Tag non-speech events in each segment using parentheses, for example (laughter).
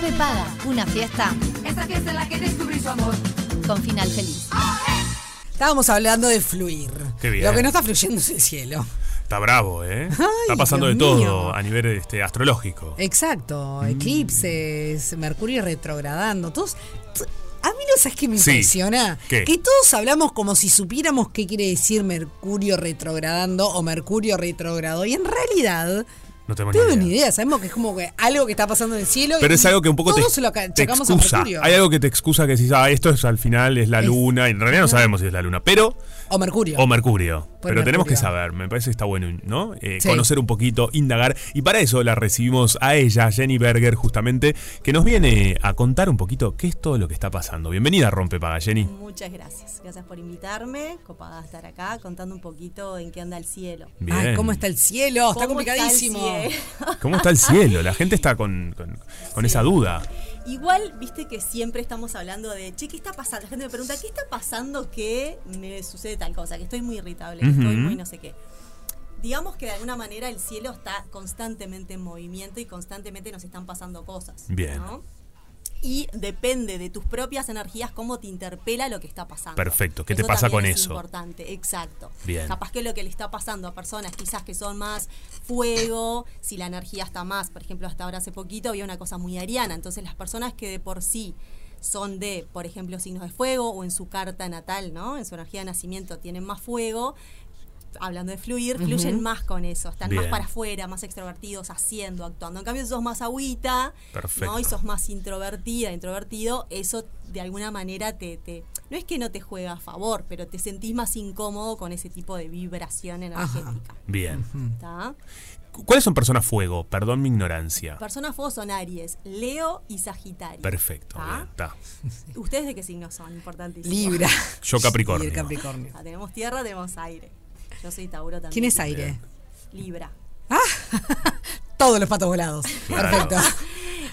Rompe Paga, una fiesta Esta fiesta en la que descubrí su amor. con final feliz. Estábamos hablando de fluir. Qué bien. Lo que no está fluyendo es el cielo. Está bravo, ¿eh? Está pasando Dios de todo mío. a nivel este, astrológico. Exacto. Mm. Eclipses, Mercurio retrogradando. Todos. A mí no sabes qué me Sí. impresiona. ¿Qué? Que todos hablamos como si supiéramos qué quiere decir Mercurio retrogradando o Mercurio retrogrado. Y en realidad, No tenemos no tengo ni ni idea. idea. Sabemos que es como que algo que está pasando en el cielo. Pero y es algo que un poco te, todos se lo ca- te achacamos a excusa. Hay algo que te excusa que decís, ah, esto es al final es la Es- luna. Y en realidad no sabemos si es la luna, pero. O Mercurio. O Mercurio. Por pero tenemos que saber, me parece que está bueno, ¿no? Eh, Sí. Conocer un poquito, indagar. Y para eso la recibimos a ella, Jenny Berger, justamente, que nos viene a contar un poquito qué es todo lo que está pasando. Bienvenida a Rompepaga, Jenny. Muchas gracias. Gracias por invitarme. Copada estar acá contando un poquito en qué anda el cielo. Bien. Ay, ¿cómo está el cielo? Está ¿Cómo está el complicadísimo. (laughs) ¿Cómo está el cielo? La gente está con, con- con esa duda. Igual, viste que siempre estamos hablando de, che, ¿qué está pasando? La gente me pregunta, ¿qué está pasando que me sucede tal cosa? Que estoy muy irritable, que estoy muy no sé qué. Digamos que de alguna manera el cielo está constantemente en movimiento y constantemente nos están pasando cosas. Bien. ¿no? Y depende de tus propias energías cómo te interpela lo que está pasando. Perfecto. ¿Qué te pasa con es eso? importante, exacto. Bien. Capaz que lo que le está pasando a personas quizás que son más fuego, si la energía está más, por ejemplo, hasta ahora hace poquito había una cosa muy ariana, entonces las personas que de por sí son de, por ejemplo, signos de fuego o en su carta natal, ¿no? En su energía de nacimiento tienen más fuego, hablando de fluir, fluyen más con eso, están más Bien. para afuera, más extrovertidos, haciendo, actuando. En cambio, si sos más agüita, Perfecto. ¿no? Y sos más introvertida, introvertido, eso de alguna manera te, te- no es que no te juega a favor, pero te sentís más incómodo con ese tipo de vibración energética. Bien. ¿Está? ¿Cuáles son personas fuego? Perdón mi ignorancia. Personas fuego son Aries, Leo y Sagitario. Perfecto. ¿Está? bien. ¿Ustedes de qué signos son? Importantísimo. Libra. Yo (laughs) Capricornio. Y el Capricornio. Ah, tenemos tierra, tenemos aire. Yo soy Tauro también. ¿Quién es aire? Libra. (laughs) Todos los patos volados. Claro. Perfecto.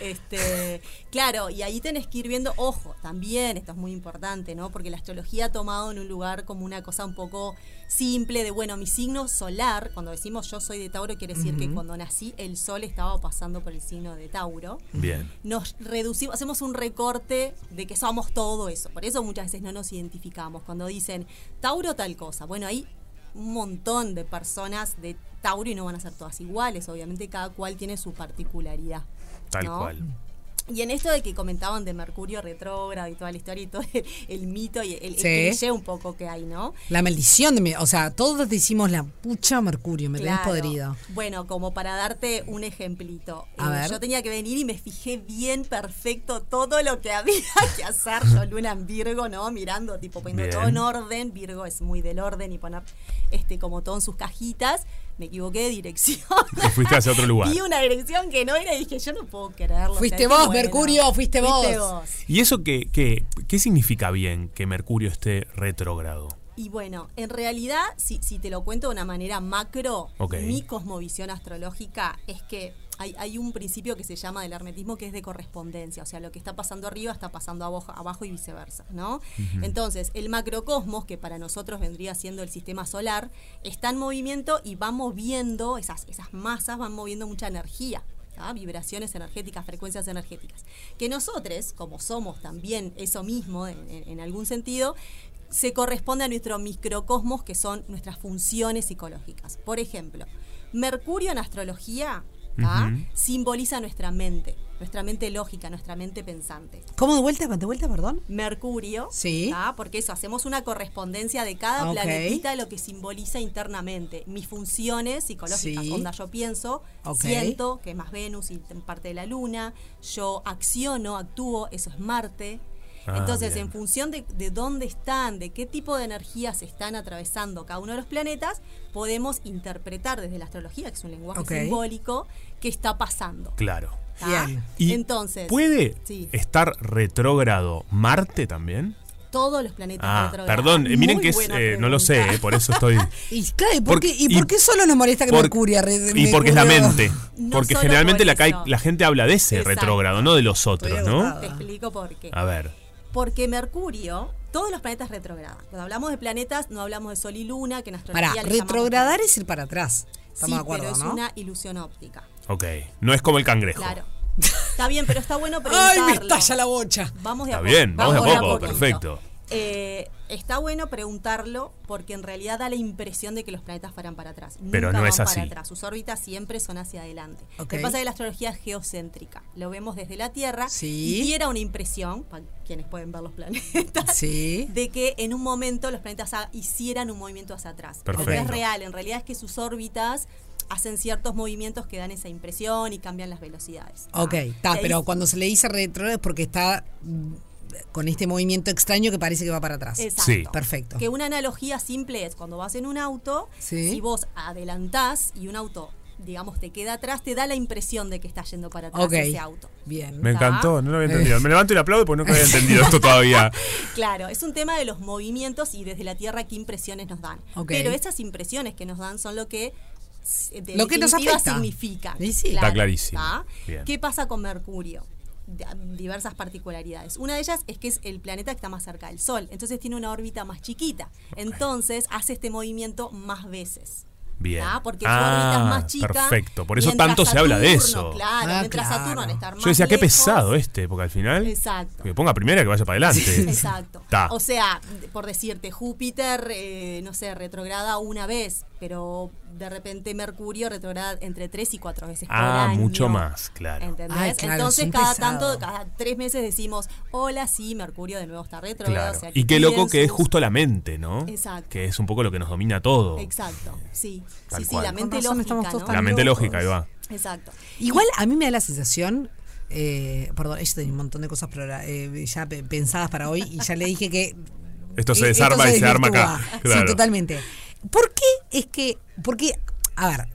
Este, claro, y ahí tenés que ir viendo, ojo, también, esto es muy importante, ¿no? Porque la astrología ha tomado en un lugar como una cosa un poco simple de, bueno, mi signo solar, cuando decimos yo soy de Tauro, quiere decir que cuando nací el sol estaba pasando por el signo de Tauro. Bien. Nos reducimos, hacemos un recorte de que somos todo eso. Por eso muchas veces no nos identificamos. Cuando dicen Tauro tal cosa, bueno, hay un montón de personas de Tauro y no van a ser todas iguales. Obviamente cada cual tiene su particularidad. Tal ¿no? cual. Y en esto de que comentaban de Mercurio retrógrado y toda la historia y todo el, el mito y el, Sí. cliché un poco que hay, ¿no? La maldición de mi. O sea, todos decimos la pucha Mercurio, me tenés Claro. podrido. Bueno, como para darte un ejemplito. A eh, ver. Yo tenía que venir y me fijé bien perfecto todo lo que había (laughs) que hacer. Yo, Luna en Virgo, ¿no? Mirando, tipo, poniendo Bien. todo en orden. Virgo es muy del orden y poner este como todo en sus cajitas. Me equivoqué de dirección. Te fuiste hacia otro lugar. (laughs) Vi una dirección que no era y dije, yo no puedo creerlo. Fuiste vos, bueno. Mercurio, fuiste vos. ¿Y eso qué, qué, qué significa bien que Mercurio esté retrógrado? Y bueno, en realidad, si, si te lo cuento de una manera macro, mi cosmovisión astrológica es que hay, hay un principio que se llama del hermetismo que es de correspondencia, o sea, lo que está pasando arriba está pasando abajo, abajo y viceversa, ¿no? Entonces, el macrocosmos, que para nosotros vendría siendo el sistema solar, está en movimiento y va moviendo, esas, esas masas van moviendo mucha energía. ¿tá? vibraciones energéticas, frecuencias energéticas. Que nosotros, como somos también eso mismo en, en- en algún sentido, se corresponde a nuestro microcosmos, que son nuestras funciones psicológicas. Por ejemplo, Mercurio en astrología simboliza nuestra mente, nuestra mente lógica, nuestra mente pensante. ¿Cómo de vuelta? ¿De vuelta, perdón? Mercurio, Sí. ¿tá? porque eso, hacemos una correspondencia de cada planetita, lo que simboliza internamente mis funciones psicológicas. Sí. Onda, yo pienso, siento, que es más Venus y parte de la Luna, yo acciono, actúo, eso es Marte. Ah, Entonces, bien. en función de, de dónde están, de qué tipo de energías están atravesando cada uno de los planetas, podemos interpretar desde la astrología, que es un lenguaje simbólico, qué está pasando. Claro. Bien. Y Entonces, ¿Puede sí. estar retrógrado Marte también? todos los planetas Ah, retrógrados. perdón, eh, miren Muy que es, eh, no lo sé, eh, por eso estoy... (laughs) Y claro, ¿y por, Por- qué, y y- por qué solo nos molesta que por- Mercurio y porque es la mente. No porque solo generalmente por la, la gente habla de ese retrógrado, no de los otros, ¿no? Te explico por qué. A ver. Porque Mercurio, todos los planetas retrogradan. Cuando hablamos de planetas, no hablamos de Sol y Luna, que en astrología llamamos retrogradar es ir para atrás. Sí, Estamos de acuerdo, pero es ¿no? una ilusión óptica. Ok. No es como el cangrejo. Claro. Está bien, pero está bueno preguntarlo. (laughs) ¡Ay, me estalla la bocha! Vamos de Está a poco. bien, vamos de a poco, perfecto. Eh, está bueno preguntarlo porque en realidad da la impresión de que los planetas fueran para atrás. Pero Nunca no van es así. para atrás. Sus órbitas siempre son hacia adelante. Lo que pasa es que la astrología es geocéntrica. Lo vemos desde la Tierra Sí. y diera una impresión, para quienes pueden ver los planetas, Sí. de que en un momento los planetas hicieran un movimiento hacia atrás. Pero Perfecto. es real. En realidad es que sus órbitas hacen ciertos movimientos que dan esa impresión y cambian las velocidades. Ok, está, Y ahí pero cuando se le dice retro es porque está mm, con este movimiento extraño que parece que va para atrás. Exacto. Sí. Perfecto. Que una analogía simple es cuando vas en un auto, Sí. si vos adelantás y un auto, digamos, te queda atrás, te da la impresión de que está yendo para atrás Ok. ese auto. Bien. Me encantó, no lo había entendido. Me levanto y le aplaudo porque nunca había entendido esto todavía. (laughs) Claro, es un tema de los movimientos y desde la Tierra qué impresiones nos dan. Pero esas impresiones que nos dan son lo que de Lo que nos afecta. significan. Y sí. Está clarísimo. ¿Qué pasa con Mercurio? Diversas particularidades. Una de ellas es que es el planeta que está más cerca del Sol, entonces tiene una órbita más chiquita. Entonces hace este movimiento más veces. Bien. Porque su Ah, órbita es más chica. perfecto. Por eso tanto se habla de eso. Claro, Ah, mientras claro. Saturno al estar más Yo decía, qué pesado este, porque al final. Exacto. Que ponga primera y que vaya para adelante. (laughs) Exacto. Ta. O sea, por decirte, Júpiter, eh, no sé, retrograda una vez, pero de repente Mercurio retrograda entre tres y cuatro veces por Ah, año. mucho más, claro. ¿Entendés? Ay, claro, Entonces, cada tanto, cada tres meses decimos, hola, sí, Mercurio de nuevo está retrogrado. Claro. o sea, que y qué loco que es justo la mente, ¿no? Exacto. Que es un poco lo que nos domina todo. Exacto, sí. Tal sí, sí, la mente lógica, La mente locos. lógica, ahí va. Exacto. Igual a mí me da la sensación, eh, perdón, yo tenía un montón de cosas pero, eh, ya pe- pensadas para hoy y ya le dije que Esto se eh, desarma y se arma acá. Claro. Sí, totalmente. ¿Por qué es que, porque, a ver,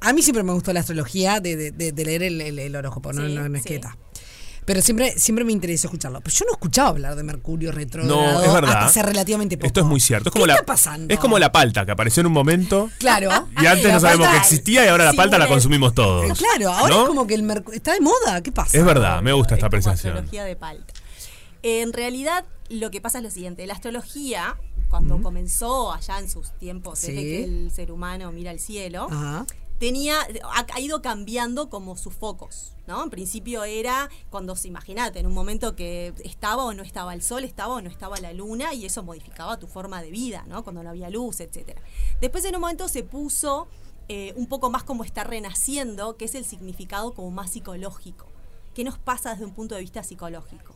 a mí siempre me gustó la astrología de, de- de- de leer el, el- el horóscopo, no, Sí, no, no es sí. que está. Pero siempre, siempre me interesó escucharlo. Pero yo no escuchaba hablar de Mercurio retrógrado No, es verdad. hasta hace relativamente poco. Esto es muy cierto. Es como ¿Qué la, está pasando? Es como la palta que apareció en un momento Claro. y antes La no sabemos que existía y ahora la Sí, palta la consumimos todos. Claro, ahora ¿No? es como que el Mercurio está de moda. ¿Qué pasa? Es verdad, me gusta esta Es apreciación. astrología de palta. En realidad, lo que pasa es lo siguiente: la astrología, cuando comenzó allá en sus tiempos, desde Sí. que el ser humano mira el cielo, Ajá. tenía, ha, ha ido cambiando como sus focos. ¿no? En principio era cuando se imagínate, en un momento que estaba o no estaba el sol, estaba o no estaba la luna, y eso modificaba tu forma de vida, ¿no? Cuando no había luz, etcétera. Después en un momento se puso eh, un poco más como está renaciendo, que es el significado como más psicológico. ¿Qué nos pasa desde un punto de vista psicológico?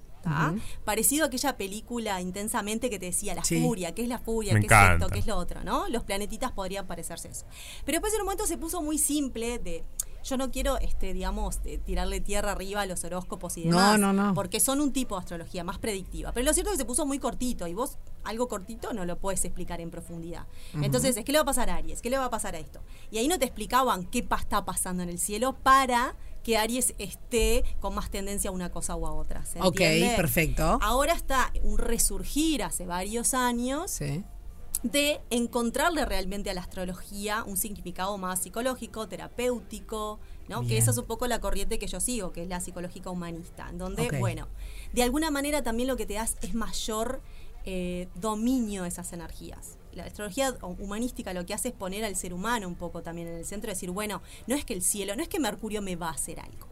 Parecido a aquella película intensamente que te decía la Sí. furia, ¿qué es la furia? Me ¿Qué es esto? ¿Qué es lo otro? ¿no? Los planetitas podrían parecerse eso. Pero después en un momento se puso muy simple de yo no quiero, este, digamos, tirarle tierra arriba a los horóscopos y No, demás. no, no. Porque son un tipo de astrología más predictiva. Pero lo cierto es que se puso muy cortito y vos algo cortito no lo puedes explicar en profundidad. Entonces, ¿qué le va a pasar a Aries? ¿Qué le va a pasar a esto? Y ahí no te explicaban qué está pasando en el cielo para que Aries esté con más tendencia a una cosa u a otra. ¿se Ok, entiende? perfecto. Ahora está un resurgir hace varios años Sí. de encontrarle realmente a la astrología un significado más psicológico, terapéutico, ¿no? Que esa es un poco la corriente que yo sigo, que es la psicológica humanista, en donde, bueno, de alguna manera también lo que te das es mayor eh, dominio de esas energías. La astrología humanística lo que hace es poner al ser humano un poco también en el centro, decir, bueno, no es que el cielo, no es que Mercurio me va a hacer algo.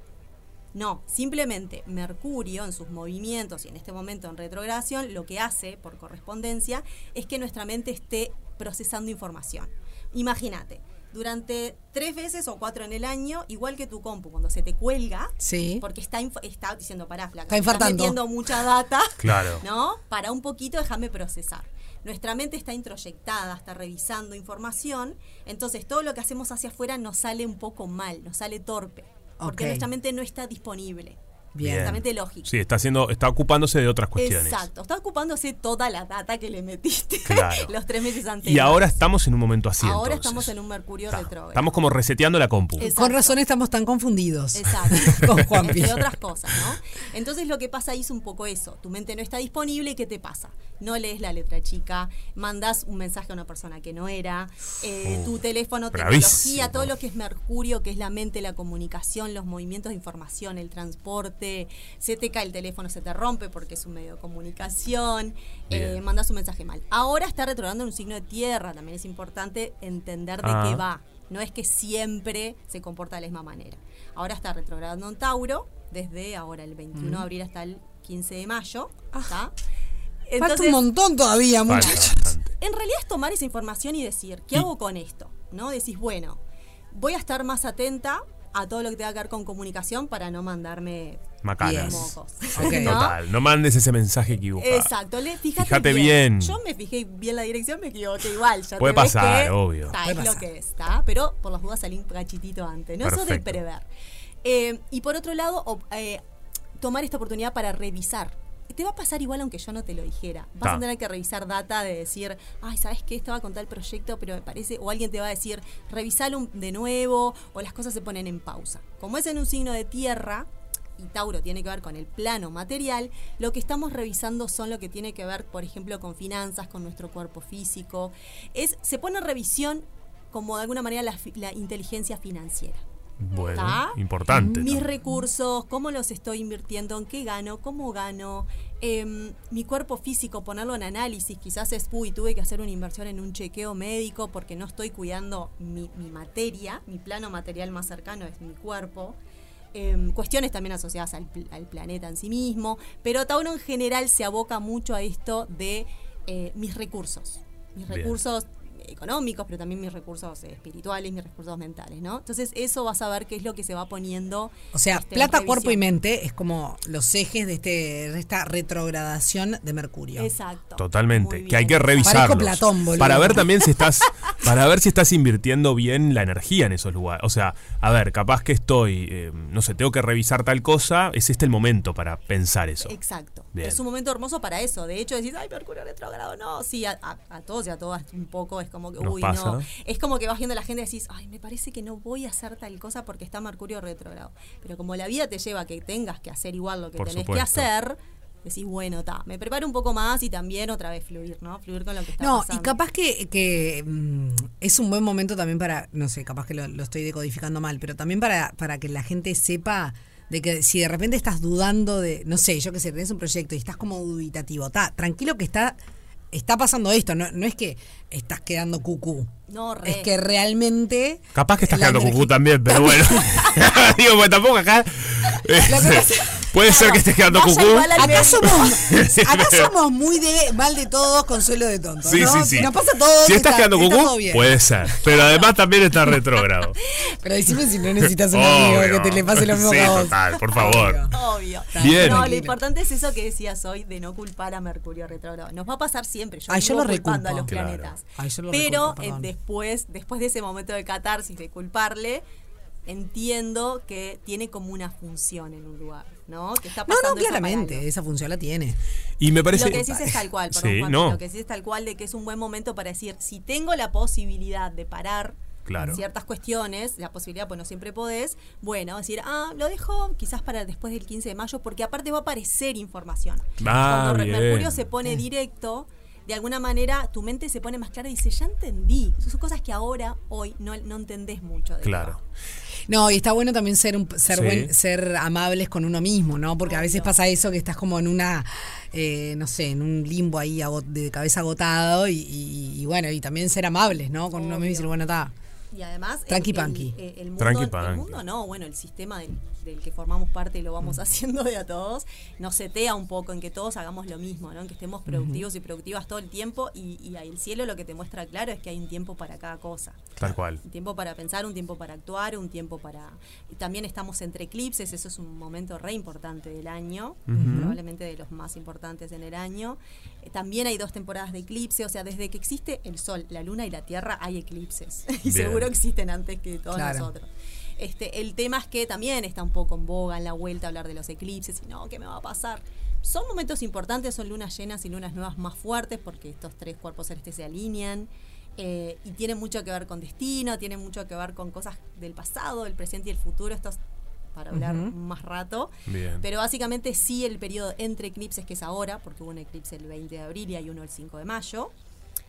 No, simplemente Mercurio en sus movimientos y en este momento en retrogradación lo que hace por correspondencia es que nuestra mente esté procesando información. Imagínate, durante tres veces o cuatro en el año, igual que tu compu, cuando se te cuelga, Sí. porque está, está diciendo, pará, flaca, Está infartando. metiendo mucha data, Claro. ¿no? Para un poquito déjame procesar. Nuestra mente está introyectada, está revisando información, entonces todo lo que hacemos hacia afuera nos sale un poco mal, nos sale torpe, porque nuestra mente no está disponible. Bien. Nuestra mente lógica. Sí, está haciendo, está ocupándose de otras cuestiones. Exacto, está ocupándose toda la data que le metiste (laughs) Claro. los tres meses antes. Y ahora estamos en un momento así. Ahora entonces. estamos en un Mercurio Está. retrógrado. Estamos como reseteando la compu. Exacto. Con razón estamos tan confundidos. Exacto. (laughs) Con Juanpi. Entre otras cosas, ¿no? Entonces lo que pasa ahí es un poco eso. Tu mente no está disponible y ¿qué te pasa? No lees la letra chica, mandas un mensaje a una persona que no era, eh, Uh, tu teléfono, bravísimo. tecnología, todo lo que es Mercurio, que es la mente, la comunicación, los movimientos de información, el transporte, se te cae el teléfono, se te rompe porque es un medio de comunicación, eh, mandas un mensaje mal. Ahora está retrogradando en un signo de tierra, también es importante entender de Ah. qué va. No es que siempre se comporta de la misma manera. Ahora está retrogradando en Tauro, desde ahora el 21 de abril hasta el 15 de mayo. Ah. un montón todavía, muchachos. en realidad es tomar esa información y decir, ¿qué Y- hago con esto? ¿No? Decís, bueno, voy a estar más atenta a todo lo que tenga que ver con comunicación para no mandarme Macanas. mocos. Ok. (laughs) ¿no? Total, no mandes ese mensaje equivocado. Exacto, le, fíjate, Fíjate bien. Yo me fijé bien la dirección, me equivoqué igual. Ya Puede te ves pasar, que, obvio. está, Puede es lo que es, ¿está? Pero por las dudas salí un cachitito antes, ¿no? Eso de Perfecto. prever. Eh, y por otro lado, eh, tomar esta oportunidad para revisar. Te va a pasar igual aunque yo no te lo dijera. Vas a tener que revisar data de decir, ay, ¿sabes qué? Estaba con tal proyecto, pero me parece, o alguien te va a decir, revisalo de nuevo, o las cosas se ponen en pausa. Como es en un signo de tierra, y Tauro tiene que ver con el plano material, lo que estamos revisando son lo que tiene que ver, por ejemplo, con finanzas, con nuestro cuerpo físico. Es, se pone en revisión como de alguna manera la, la inteligencia financiera. Bueno, importante. Mis recursos, cómo los estoy invirtiendo, en qué gano, cómo gano, em, mi cuerpo físico, ponerlo en análisis. Quizás es, uy, tuve que hacer una inversión en un chequeo médico porque no estoy cuidando mi, mi materia, mi plano material más cercano es mi cuerpo. Em, cuestiones también asociadas al, pl- al planeta en sí mismo, pero Tauro en general se aboca mucho a esto de eh, mis recursos, mis Bien. recursos económicos, pero también mis recursos espirituales, mis recursos mentales, ¿no? Entonces eso vas a ver qué es lo que se va poniendo. O sea, este, plata, cuerpo y mente es como los ejes de, este, de esta retrogradación de Mercurio. Exacto. Totalmente, que hay que revisarlos. Platón, boludo. para ver también si estás para ver si estás invirtiendo bien la energía en esos lugares. O sea, a ver, capaz que estoy, eh, no sé, tengo que revisar tal cosa, es este el momento para pensar eso. Exacto. Bien. Es un momento hermoso para eso. De hecho, decís, ay, Mercurio retrógrado. No, sí, a, a- a todos y a todas un poco es como que, Nos uy, pasa. no. Es como que vas viendo a la gente y decís, ay, me parece que no voy a hacer tal cosa porque está Mercurio retrógrado. Pero como la vida te lleva a que tengas que hacer igual lo que Por tenés supuesto. que hacer, decís, bueno, está, me preparo un poco más y también otra vez fluir, ¿no? Fluir con lo que está No, pasando. y capaz que, que, mm, es un buen momento también para, no sé, capaz que lo, lo estoy decodificando mal, pero también para, para que la gente sepa de que si de repente estás dudando de, no sé, yo qué sé, tenés un proyecto y estás como dubitativo, está tranquilo que está, está pasando esto, no, no es que estás quedando cucú, No, re. es que realmente... Capaz que estás quedando energía- cucú también, pero (laughs) bueno. (laughs) Digo, pues tampoco acá. eh, puede ser que estés quedando cucú. Acá somos, (laughs) acá somos muy de mal de todos, consuelo de tontos. Sí, ¿no? sí, sí. Nos pasa todo. Si estás quedando está cucú, todo bien. puede ser. Pero además también está retrógrado. (laughs) Pero decime si no necesitas un amigo Obvio. que te le pase lo mismo Sí, que a vos. total, por favor. Obvio. Obvio. Bien. No, lo importante es eso que decías hoy de no culpar a Mercurio retrógrado. Nos va a pasar siempre. Yo Ay, yo lo culpando a los Claro. planetas. Ay, yo lo Pero reculpo, eh, después, después de ese momento de catarsis, de culparle, entiendo que tiene como una función en un lugar, ¿no? Que está No, pasando no, para claramente, esa función la tiene. Y me parece. Lo que decís es tal cual, perdón, Sí, Juanpi, no. lo que decís es tal cual de que es un buen momento para decir, si tengo la posibilidad de parar Claro. ciertas cuestiones, la posibilidad, pues no siempre podés, bueno, decir, ah, lo dejo quizás para después del 15 de mayo, porque aparte va a aparecer información. Ah, Cuando bien. Mercurio se pone directo, de alguna manera tu mente se pone más clara y dice, ya entendí. Esas son cosas que ahora, hoy, no, no entendés mucho. de Claro. No, y está bueno también ser un- ser Sí. buen, ser amables con uno mismo, ¿no? Porque a veces pasa eso que estás como en una, eh, no sé, en un limbo ahí de cabeza agotado y, y- y bueno, y también ser amables, ¿no? Con uno mismo y decir, bueno, está. Y además, Tranqui el, panqui. el- el mundo, Tranqui el mundo no, bueno, el sistema del, del que formamos parte y lo vamos Mm. haciendo de a todos, nos setea un poco en que todos hagamos lo mismo, ¿no? En que estemos productivos y productivas todo el tiempo y, y ahí el cielo lo que te muestra claro es que hay un tiempo para cada cosa. Tal cual. Un tiempo para pensar, un tiempo para actuar, un tiempo para... y también estamos entre eclipses, eso es un momento re importante del año, probablemente de los más importantes en el año. También hay dos temporadas de eclipse, o sea, desde que existe el Sol, la Luna y la Tierra hay eclipses. (laughs) y seguro existen antes que todos Claro. nosotros. Este, el tema es que también está un poco en boga en la vuelta hablar de los eclipses y no, ¿qué me va a pasar? Son momentos importantes, son lunas llenas y lunas nuevas más fuertes porque estos tres cuerpos celestes se alinean eh, y tienen mucho que ver con destino, tienen mucho que ver con cosas del pasado, el presente y el futuro. Esto es para hablar más rato. Bien. Pero básicamente sí el periodo entre eclipses, que es ahora, porque hubo un eclipse el 20 de abril y hay uno el 5 de mayo,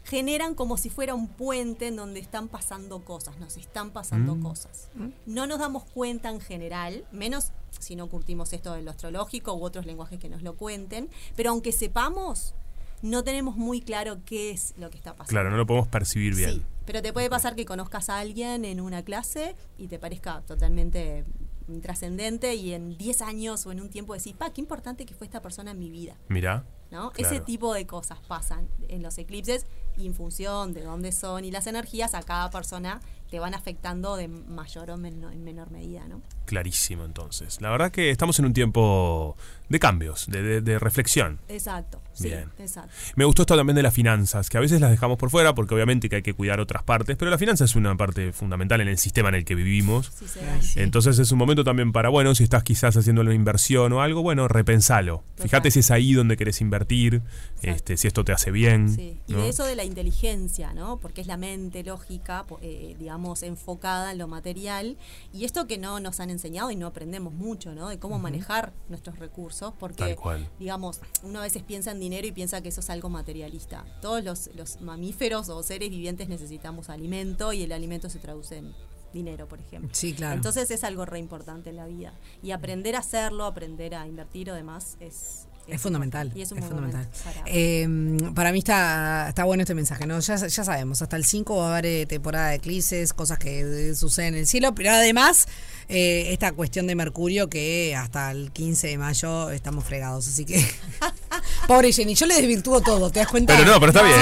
generan como si fuera un puente en donde están pasando cosas, nos están pasando cosas. No nos damos cuenta en general, menos si no curtimos esto de lo astrológico u otros lenguajes que nos lo cuenten, pero aunque sepamos, no tenemos muy claro qué es lo que está pasando. Claro, no lo podemos percibir bien. Sí, pero te puede pasar que conozcas a alguien en una clase y te parezca totalmente intrascendente y en 10 años o en un tiempo decís, pa, qué importante que fue esta persona en mi vida. Mirá. ¿no? Claro. Ese tipo de cosas pasan en los eclipses y en función de dónde son y las energías a cada persona te van afectando de mayor o menor, en menor medida, ¿no? Clarísimo, entonces. La verdad que estamos en un tiempo de cambios, de, de- de reflexión. Exacto, sí, Bien. exacto. Me gustó esto también de las finanzas, que a veces las dejamos por fuera porque obviamente que hay que cuidar otras partes, pero la finanza es una parte fundamental en el sistema en el que vivimos. Sí sí. Entonces es un momento también para, bueno, si estás quizás haciendo una inversión o algo, bueno, repensalo. Fíjate si es ahí donde querés invertir, este, si esto te hace bien. Sí, y ¿no? de eso de la inteligencia, ¿no? Porque es la mente lógica, eh, digamos, enfocada en lo material. Y esto que no nos han enseñado y no aprendemos mucho, ¿no? De cómo manejar nuestros recursos, porque, Tal cual. digamos, uno a veces piensa en dinero y piensa que eso es algo materialista. Todos los, los mamíferos o seres vivientes necesitamos alimento y el alimento se traduce en dinero, por ejemplo. Sí, claro. Entonces es algo re importante en la vida. Y aprender a hacerlo, aprender a invertir o demás es... Es fundamental. Y es un es buen fundamental. momento para- Eh, para mí está, está bueno este mensaje, ¿no? Ya, ya sabemos, hasta el 5 va a haber eh, temporada de eclipses, cosas que eh, suceden en el cielo, pero además eh, esta cuestión de Mercurio que hasta el 15 de mayo estamos fregados, así que. (laughs) Pobre Jenny, yo le desvirtúo todo, ¿te das cuenta? Pero no, pero está bien.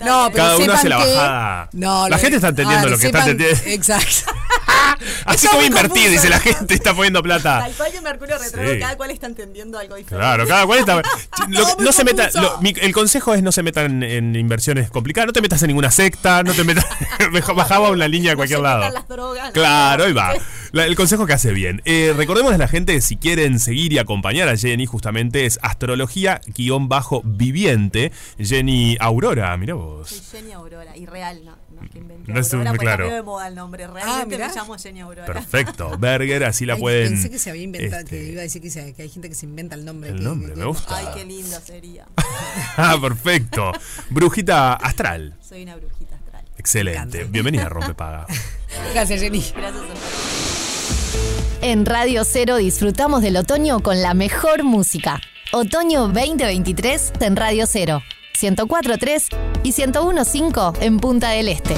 No, pero Cada uno hace la que- bajada. No, La gente está entendiendo lo que está sepan- entendiendo. (laughs) Exacto. Así como invertir, dice la gente, está poniendo plata. Tal cual que Mercurio retrógrado, Sí. cada cual está entendiendo algo diferente. Claro, cada cual está. (laughs) Lo- no se meta, confuso. lo- mi- el consejo es no se metan en inversiones complicadas, no te metas en ninguna secta, no te metas. (laughs) bajaba una línea a No cualquier se lado. metan las drogas, no. Claro, ahí va. La- el consejo que hace bien. Eh, recordemos a la gente, si quieren seguir y acompañar a Jenny, justamente es astrología-viviente. Jenny Aurora, mira Soy vos. Jenny Aurora, y real, no, no es que inventé No es Aurora, porque claro. de moda el nombre. Realmente mirá. me llamo Jenny Aurora. Perfecto. Berger, así la Ay, pueden. Pensé que se había inventado, este, que iba a decir que, se- que hay gente que se inventa el nombre. El que- nombre, que- me gusta. Ay, qué lindo sería. (laughs) Ah, perfecto. Brujita astral. Soy una brujita astral. Excelente. Bienvenida a Rompepaga. (laughs) Gracias, Jenny. Gracias a. En Radio Cero disfrutamos del otoño con la mejor música. Otoño 2023 en Radio Cero. 104.3 y 101.5 en Punta del Este.